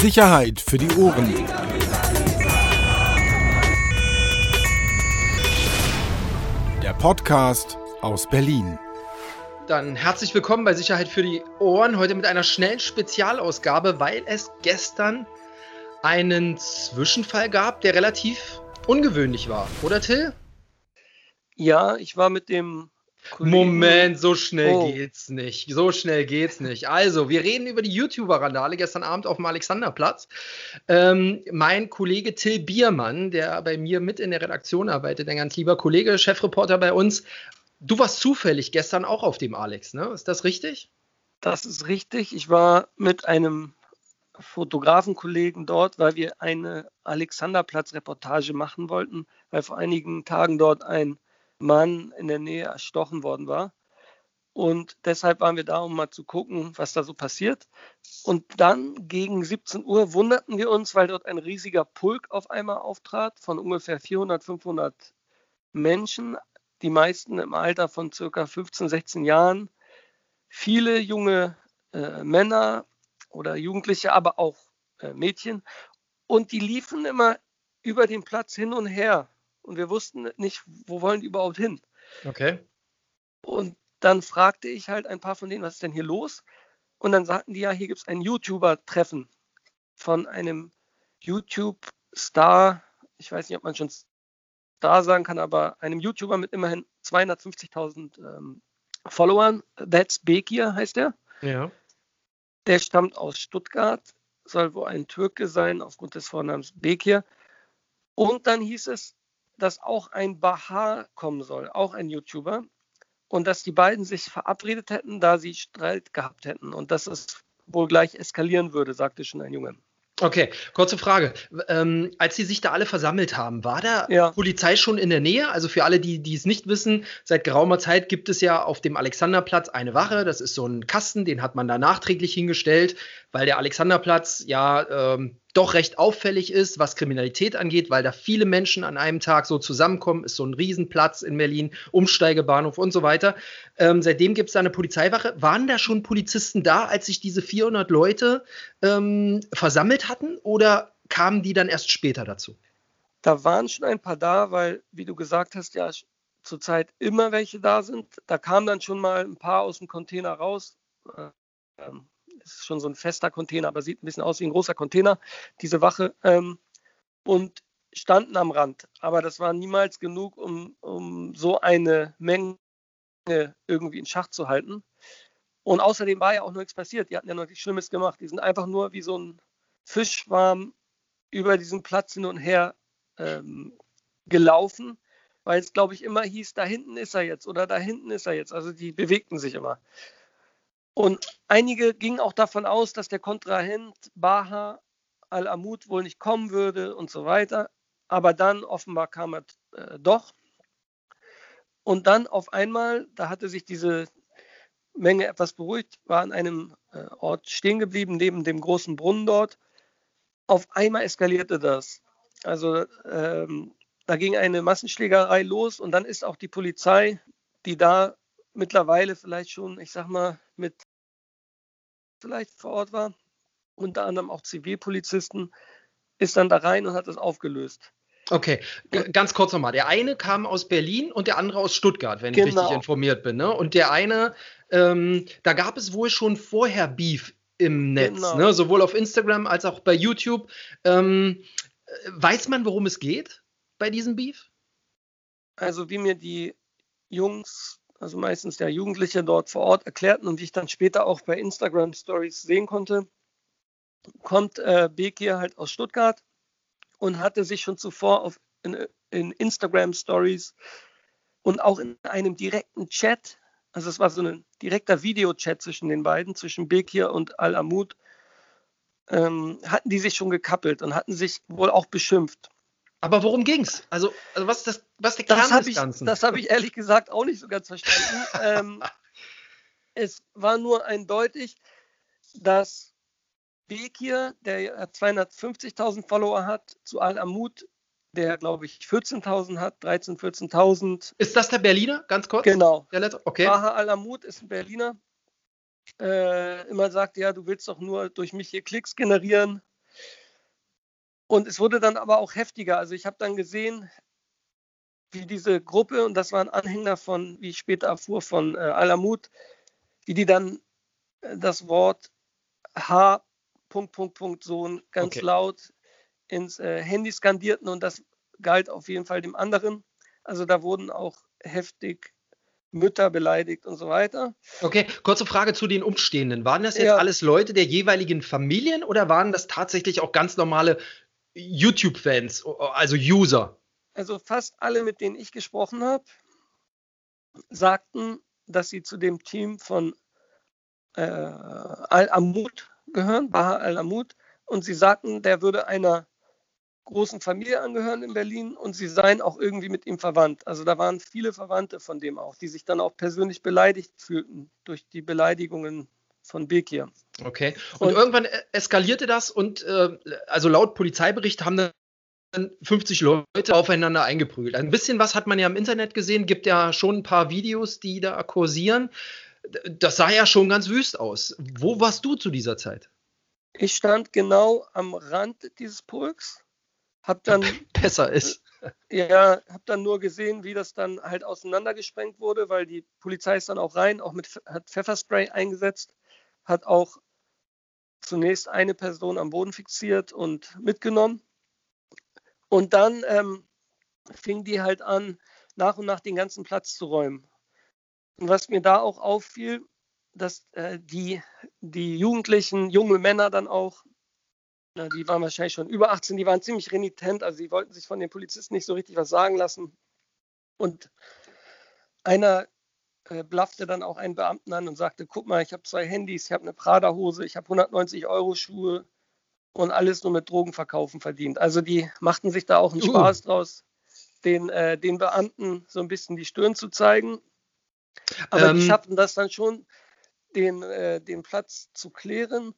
Sicherheit für die Ohren. Der Podcast aus Berlin. Dann herzlich willkommen bei Sicherheit für die Ohren. Heute mit einer schnellen Spezialausgabe, weil es gestern einen Zwischenfall gab, der relativ ungewöhnlich war. Oder Till? Ja, ich war mit dem Kollegen. Moment, so schnell oh. geht's nicht. So schnell geht's nicht. Also, wir reden über die YouTuber-Randale gestern Abend auf dem Alexanderplatz. Ähm, mein Kollege Till Biermann, der bei mir mit in der Redaktion arbeitet, ein ganz lieber Kollege, Chefreporter bei uns. Du warst zufällig gestern auch auf dem Alex, ne? Ist das richtig? Das ist richtig. Ich war mit einem Fotografenkollegen dort, weil wir eine Alexanderplatz-Reportage machen wollten, weil vor einigen Tagen dort ein Mann in der Nähe erstochen worden war. Und deshalb waren wir da, um mal zu gucken, was da so passiert. Und dann gegen 17 Uhr wunderten wir uns, weil dort ein riesiger Pulk auf einmal auftrat von ungefähr 400, 500 Menschen, die meisten im Alter von circa 15, 16 Jahren. Viele junge äh, Männer oder Jugendliche, aber auch äh, Mädchen. Und die liefen immer über den Platz hin und her und wir wussten nicht, wo wollen die überhaupt hin. Okay. Und dann fragte ich halt ein paar von denen, was ist denn hier los? Und dann sagten die ja, hier gibt es ein YouTuber-Treffen von einem YouTube-Star, ich weiß nicht, ob man schon Star sagen kann, aber einem YouTuber mit immerhin 250.000 ähm, Followern. That's Bekir heißt er. Ja. Der stammt aus Stuttgart, soll wohl ein Türke sein, aufgrund des Vornamens Bekir. Und dann hieß es, dass auch ein Bahar kommen soll, auch ein YouTuber. Und dass die beiden sich verabredet hätten, da sie Streit gehabt hätten. Und dass es wohl gleich eskalieren würde, sagte schon ein Junge. Okay, kurze Frage. Ähm, als Sie sich da alle versammelt haben, war da ja. Polizei schon in der Nähe? Also für alle, die, die es nicht wissen, seit geraumer Zeit gibt es ja auf dem Alexanderplatz eine Wache. Das ist so ein Kasten, den hat man da nachträglich hingestellt, weil der Alexanderplatz ja ähm, doch recht auffällig ist, was Kriminalität angeht, weil da viele Menschen an einem Tag so zusammenkommen, ist so ein Riesenplatz in Berlin, Umsteigebahnhof und so weiter. Ähm, seitdem gibt es da eine Polizeiwache. Waren da schon Polizisten da, als sich diese 400 Leute ähm, versammelt hatten oder kamen die dann erst später dazu? Da waren schon ein paar da, weil, wie du gesagt hast, ja zurzeit immer welche da sind. Da kamen dann schon mal ein paar aus dem Container raus. Ähm, ist schon so ein fester Container, aber sieht ein bisschen aus wie ein großer Container, diese Wache. Ähm, und standen am Rand. Aber das war niemals genug, um, um so eine Menge irgendwie in Schach zu halten. Und außerdem war ja auch nichts passiert. Die hatten ja noch nichts Schlimmes gemacht. Die sind einfach nur wie so ein Fischschwarm über diesen Platz hin und her ähm, gelaufen, weil es, glaube ich, immer hieß, da hinten ist er jetzt oder da hinten ist er jetzt. Also die bewegten sich immer. Und einige gingen auch davon aus, dass der Kontrahent Baha al-Amud wohl nicht kommen würde und so weiter. Aber dann offenbar kam er äh, doch. Und dann auf einmal, da hatte sich diese Menge etwas beruhigt, war an einem äh, Ort stehen geblieben, neben dem großen Brunnen dort. Auf einmal eskalierte das. Also ähm, da ging eine Massenschlägerei los und dann ist auch die Polizei, die da mittlerweile vielleicht schon, ich sag mal, mit vielleicht vor Ort war, unter anderem auch Zivilpolizisten, ist dann da rein und hat das aufgelöst. Okay, G ganz kurz nochmal. Der eine kam aus Berlin und der andere aus Stuttgart, wenn genau. ich richtig informiert bin. Ne? Und der eine, ähm, da gab es wohl schon vorher Beef im Netz, genau. ne? sowohl auf Instagram als auch bei YouTube. Ähm, weiß man, worum es geht bei diesem Beef? Also wie mir die Jungs also meistens der Jugendliche dort vor Ort erklärten und wie ich dann später auch bei Instagram Stories sehen konnte, kommt äh, Bekir halt aus Stuttgart und hatte sich schon zuvor auf, in, in Instagram Stories und auch in einem direkten Chat, also es war so ein direkter Videochat zwischen den beiden, zwischen Bekir und Al-Amud, ähm, hatten die sich schon gekappelt und hatten sich wohl auch beschimpft. Aber worum ging's? Also, also was ist das, was der Kern das des Ganzen? das habe ich ehrlich gesagt auch nicht so ganz verstanden. ähm, es war nur eindeutig, dass Bekir, der 250.000 Follower hat, zu Al-Amud, der glaube ich 14.000 hat, 13.000, 14.000. Ist das der Berliner, ganz kurz? Genau. Der letzte? Okay. Baha Al-Amud ist ein Berliner. Äh, immer sagt, ja, du willst doch nur durch mich hier Klicks generieren. Und es wurde dann aber auch heftiger. Also ich habe dann gesehen, wie diese Gruppe, und das waren Anhänger von, wie ich später erfuhr, von äh, Alamut, wie die dann äh, das Wort H. Punkt, Punkt, Punkt, Sohn ganz okay. laut ins äh, Handy skandierten und das galt auf jeden Fall dem anderen. Also da wurden auch heftig Mütter beleidigt und so weiter. Okay, kurze Frage zu den Umstehenden. Waren das jetzt ja. alles Leute der jeweiligen Familien oder waren das tatsächlich auch ganz normale YouTube-Fans, also User? Also fast alle, mit denen ich gesprochen habe, sagten, dass sie zu dem Team von äh, Al-Amud gehören, Baha Al-Amud, und sie sagten, der würde einer großen Familie angehören in Berlin und sie seien auch irgendwie mit ihm verwandt. Also da waren viele Verwandte von dem auch, die sich dann auch persönlich beleidigt fühlten durch die Beleidigungen von Bekir. Okay. Und, und irgendwann e-, eskalierte das und äh, also laut Polizeibericht haben dann 50 Leute aufeinander eingeprügelt. Ein bisschen was hat man ja im Internet gesehen, gibt ja schon ein paar Videos, die da kursieren. Das sah ja schon ganz wüst aus. Wo warst du zu dieser Zeit? Ich stand genau am Rand dieses Pulks hab dann besser ist. Ja, habe dann nur gesehen, wie das dann halt auseinandergesprengt wurde, weil die Polizei ist dann auch rein, auch mit hat Pfefferspray eingesetzt, hat auch zunächst eine Person am Boden fixiert und mitgenommen. Und dann ähm, fing die halt an, nach und nach den ganzen Platz zu räumen. Und was mir da auch auffiel, dass äh, die, die Jugendlichen, junge Männer dann auch die waren wahrscheinlich schon über 18, die waren ziemlich renitent, also sie wollten sich von den Polizisten nicht so richtig was sagen lassen. Und einer äh, blaffte dann auch einen Beamten an und sagte, guck mal, ich habe zwei Handys, ich habe eine Prada-Hose, ich habe 190 Euro Schuhe und alles nur mit Drogenverkaufen verdient. Also die machten sich da auch einen uh. Spaß draus, den, äh, den Beamten so ein bisschen die Stirn zu zeigen. Aber ähm. die schafften das dann schon, den, äh, den Platz zu klären.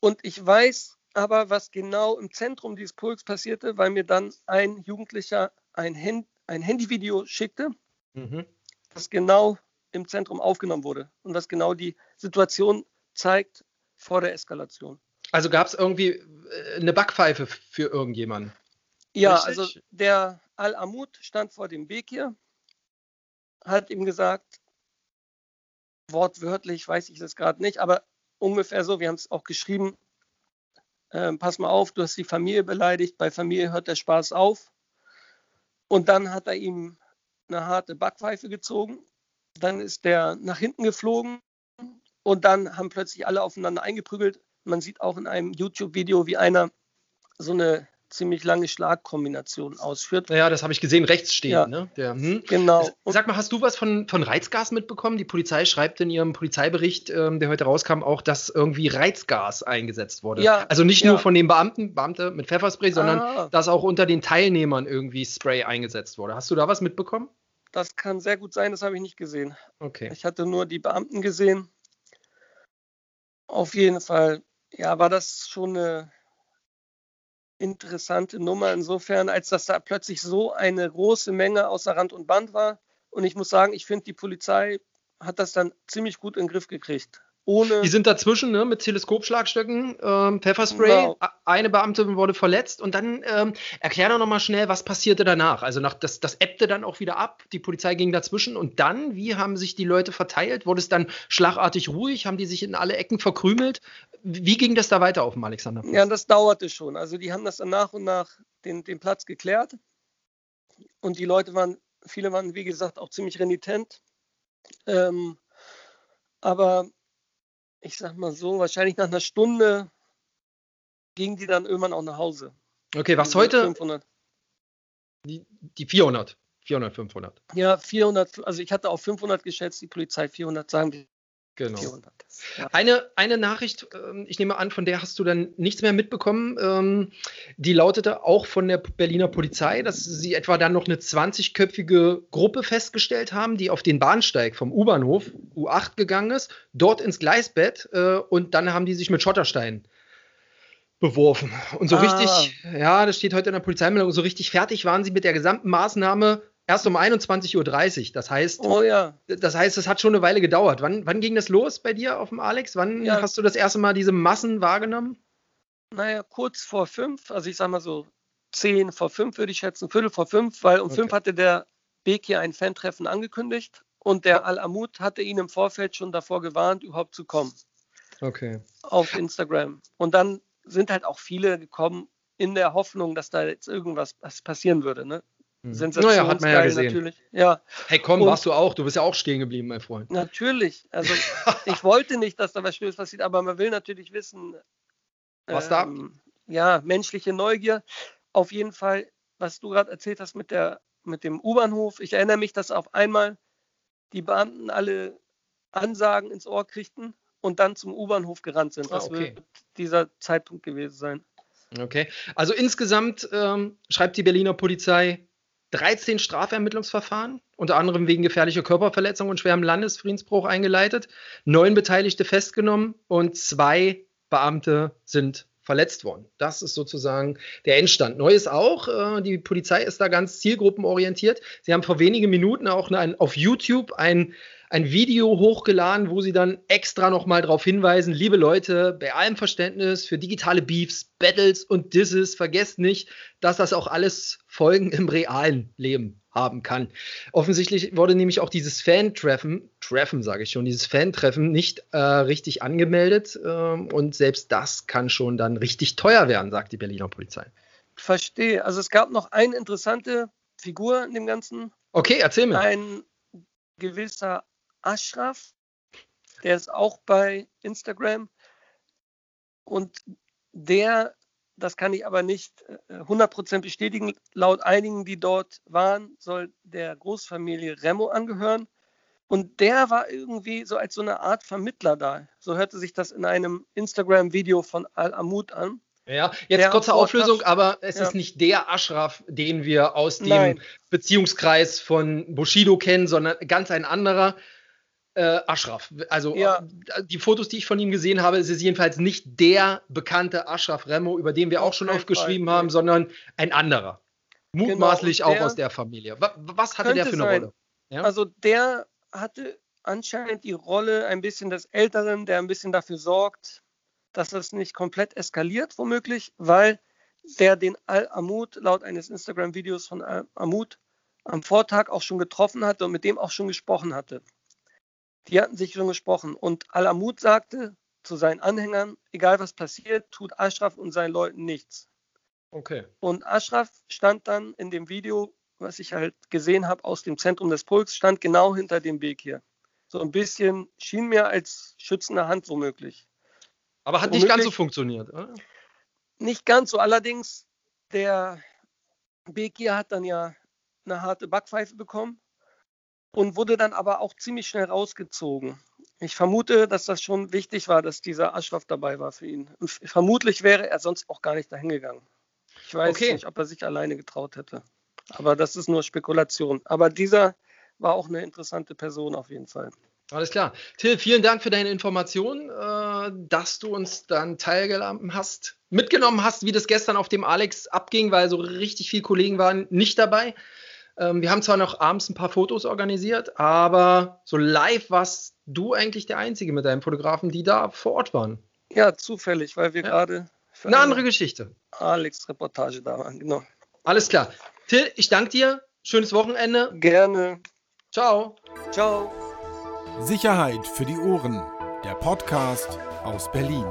Und ich weiß, aber was genau im Zentrum dieses Pulks passierte, weil mir dann ein Jugendlicher ein, Hand, ein Handyvideo schickte, mhm. das genau im Zentrum aufgenommen wurde und was genau die Situation zeigt vor der Eskalation. Also gab es irgendwie äh, eine Backpfeife für irgendjemanden? Ja, Richtig? also der Al-Amud stand vor dem Weg hier, hat ihm gesagt, wortwörtlich weiß ich das gerade nicht, aber ungefähr so, wir haben es auch geschrieben, äh, pass mal auf, du hast die Familie beleidigt, bei Familie hört der Spaß auf. Und dann hat er ihm eine harte Backpfeife gezogen. Dann ist der nach hinten geflogen und dann haben plötzlich alle aufeinander eingeprügelt. Man sieht auch in einem YouTube-Video, wie einer so eine ziemlich lange Schlagkombination ausführt. Ja, das habe ich gesehen, rechts stehen. Ja, ne? Der, hm. Genau. Sag mal, hast du was von, von Reizgas mitbekommen? Die Polizei schreibt in ihrem Polizeibericht, ähm, der heute rauskam, auch, dass irgendwie Reizgas eingesetzt wurde. Ja, also nicht ja. nur von den Beamten, Beamte mit Pfefferspray, sondern ah. dass auch unter den Teilnehmern irgendwie Spray eingesetzt wurde. Hast du da was mitbekommen? Das kann sehr gut sein, das habe ich nicht gesehen. Okay. Ich hatte nur die Beamten gesehen. Auf jeden Fall, ja, war das schon eine interessante Nummer insofern, als dass da plötzlich so eine große Menge außer Rand und Band war. Und ich muss sagen, ich finde, die Polizei hat das dann ziemlich gut in den Griff gekriegt. Ohne die sind dazwischen ne, mit Teleskopschlagstöcken, ähm, Pfefferspray. Genau. Eine Beamte wurde verletzt und dann ähm, erklär doch nochmal schnell, was passierte danach. Also nach, das, das ebbte dann auch wieder ab. Die Polizei ging dazwischen und dann, wie haben sich die Leute verteilt? Wurde es dann schlagartig ruhig? Haben die sich in alle Ecken verkrümelt? Wie ging das da weiter auf dem Alexanderplatz? Ja, das dauerte schon. Also die haben das dann nach und nach den, den Platz geklärt und die Leute waren, viele waren wie gesagt auch ziemlich renitent. Ähm, aber ich sag mal so, wahrscheinlich nach einer Stunde gingen die dann irgendwann auch nach Hause. Okay, was heute? 500. Die, die 400. 400, 500. Ja, 400, also ich hatte auf 500 geschätzt, die Polizei 400, sagen wir Genau. Ja. Eine, eine Nachricht, ähm, ich nehme an, von der hast du dann nichts mehr mitbekommen. Ähm, die lautete auch von der Berliner Polizei, dass sie etwa dann noch eine 20-köpfige Gruppe festgestellt haben, die auf den Bahnsteig vom U-Bahnhof U8 gegangen ist, dort ins Gleisbett äh, und dann haben die sich mit Schottersteinen beworfen. Und so ah. richtig, ja, das steht heute in der Polizeimeldung, so richtig fertig waren sie mit der gesamten Maßnahme erst um 21.30 Uhr. Das heißt, oh, ja. das heißt, es hat schon eine Weile gedauert. Wann, wann ging das los bei dir auf dem Alex? Wann ja. hast du das erste Mal diese Massen wahrgenommen? Naja, kurz vor fünf, also ich sag mal so zehn vor fünf würde ich schätzen, Viertel vor fünf, weil um okay. fünf hatte der Beki ein Fan-Treffen angekündigt und der Al-Amud hatte ihn im Vorfeld schon davor gewarnt, überhaupt zu kommen. Okay. Auf Instagram. Und dann sind halt auch viele gekommen in der Hoffnung, dass da jetzt irgendwas passieren würde. Ne? Hm. Sensationsgeil naja, hat man ja gesehen. natürlich. Ja. Hey, komm, und warst du auch. Du bist ja auch stehen geblieben, mein Freund. Natürlich. Also ich wollte nicht, dass da was Schönes passiert, aber man will natürlich wissen. Was ähm, da? Ja, menschliche Neugier. Auf jeden Fall, was du gerade erzählt hast mit, der, mit dem U-Bahnhof. Ich erinnere mich, dass auf einmal die Beamten alle Ansagen ins Ohr kriegten und dann zum U-Bahnhof gerannt sind. Das ah, okay. wird dieser Zeitpunkt gewesen sein. Okay, also insgesamt ähm, schreibt die Berliner Polizei 13 Strafermittlungsverfahren, unter anderem wegen gefährlicher Körperverletzung und schwerem Landesfriedensbruch eingeleitet, neun Beteiligte festgenommen und zwei Beamte sind verletzt worden. Das ist sozusagen der Endstand. Neu ist auch, äh, die Polizei ist da ganz zielgruppenorientiert. Sie haben vor wenigen Minuten auch auf YouTube ein ein Video hochgeladen, wo sie dann extra nochmal darauf hinweisen, liebe Leute, bei allem Verständnis für digitale Beefs, Battles und Disses, vergesst nicht, dass das auch alles Folgen im realen Leben haben kann. Offensichtlich wurde nämlich auch dieses Fan-Treffen, Treffen sage ich schon, dieses Fan-Treffen nicht äh, richtig angemeldet äh, und selbst das kann schon dann richtig teuer werden, sagt die Berliner Polizei. Verstehe. Also es gab noch eine interessante Figur in dem Ganzen. Okay, erzähl mir. Ein gewisser Ashraf, der ist auch bei Instagram und der, das kann ich aber nicht 100% äh, bestätigen, laut einigen, die dort waren, soll der Großfamilie Remo angehören. Und der war irgendwie so als so eine Art Vermittler da. So hörte sich das in einem Instagram-Video von Al-Amud an. Ja, jetzt der kurze Auflösung, aber es ja. ist nicht der Ashraf, den wir aus dem Nein. Beziehungskreis von Bushido kennen, sondern ganz ein anderer äh, Ashraf. Also ja. Äh, die Fotos, die ich von ihm gesehen habe, ist es jedenfalls nicht der bekannte Ashraf Remo, über den wir auch schon oft geschrieben haben, sondern ein anderer. Mutmaßlich genau, der, auch aus der Familie. Was hatte der für eine sein. Rolle? Ja? Also der hatte anscheinend die Rolle ein bisschen des Älteren, der ein bisschen dafür sorgt, dass das nicht komplett eskaliert, womöglich, weil der den Al-Amud laut eines Instagram-Videos von Al-Amud am Vortag auch schon getroffen hatte und mit dem auch schon gesprochen hatte. Die hatten sich schon gesprochen. Und Al-Amud sagte zu seinen Anhängern, egal was passiert, tut Ashraf und seinen Leuten nichts. Okay. Und Ashraf stand dann in dem Video, was ich halt gesehen habe, aus dem Zentrum des Pulks, stand genau hinter dem Weg hier. So ein bisschen schien mir als schützende Hand womöglich. Aber hat womöglich, nicht ganz so funktioniert, oder? Nicht ganz so. Allerdings, der Bekir hat dann ja eine harte Backpfeife bekommen und wurde dann aber auch ziemlich schnell rausgezogen. Ich vermute, dass das schon wichtig war, dass dieser Aschraf dabei war für ihn. Und vermutlich wäre er sonst auch gar nicht dahin gegangen. Ich weiß okay. nicht, ob er sich alleine getraut hätte. Aber das ist nur Spekulation. Aber dieser war auch eine interessante Person auf jeden Fall. Alles klar. Till, vielen Dank für deine Informationen, äh, dass du uns dann teilgenommen hast, mitgenommen hast, wie das gestern auf dem Alex abging, weil so richtig viele Kollegen waren nicht dabei. Ähm, wir haben zwar noch abends ein paar Fotos organisiert, aber so live warst du eigentlich der Einzige mit deinem Fotografen, die da vor Ort waren. Ja, zufällig, weil wir ja. gerade eine andere Geschichte. Alex-Reportage da waren, genau. Alles klar. Till, ich danke dir. Schönes Wochenende. Gerne. Ciao. Ciao. Sicherheit für die Ohren. Der Podcast aus Berlin.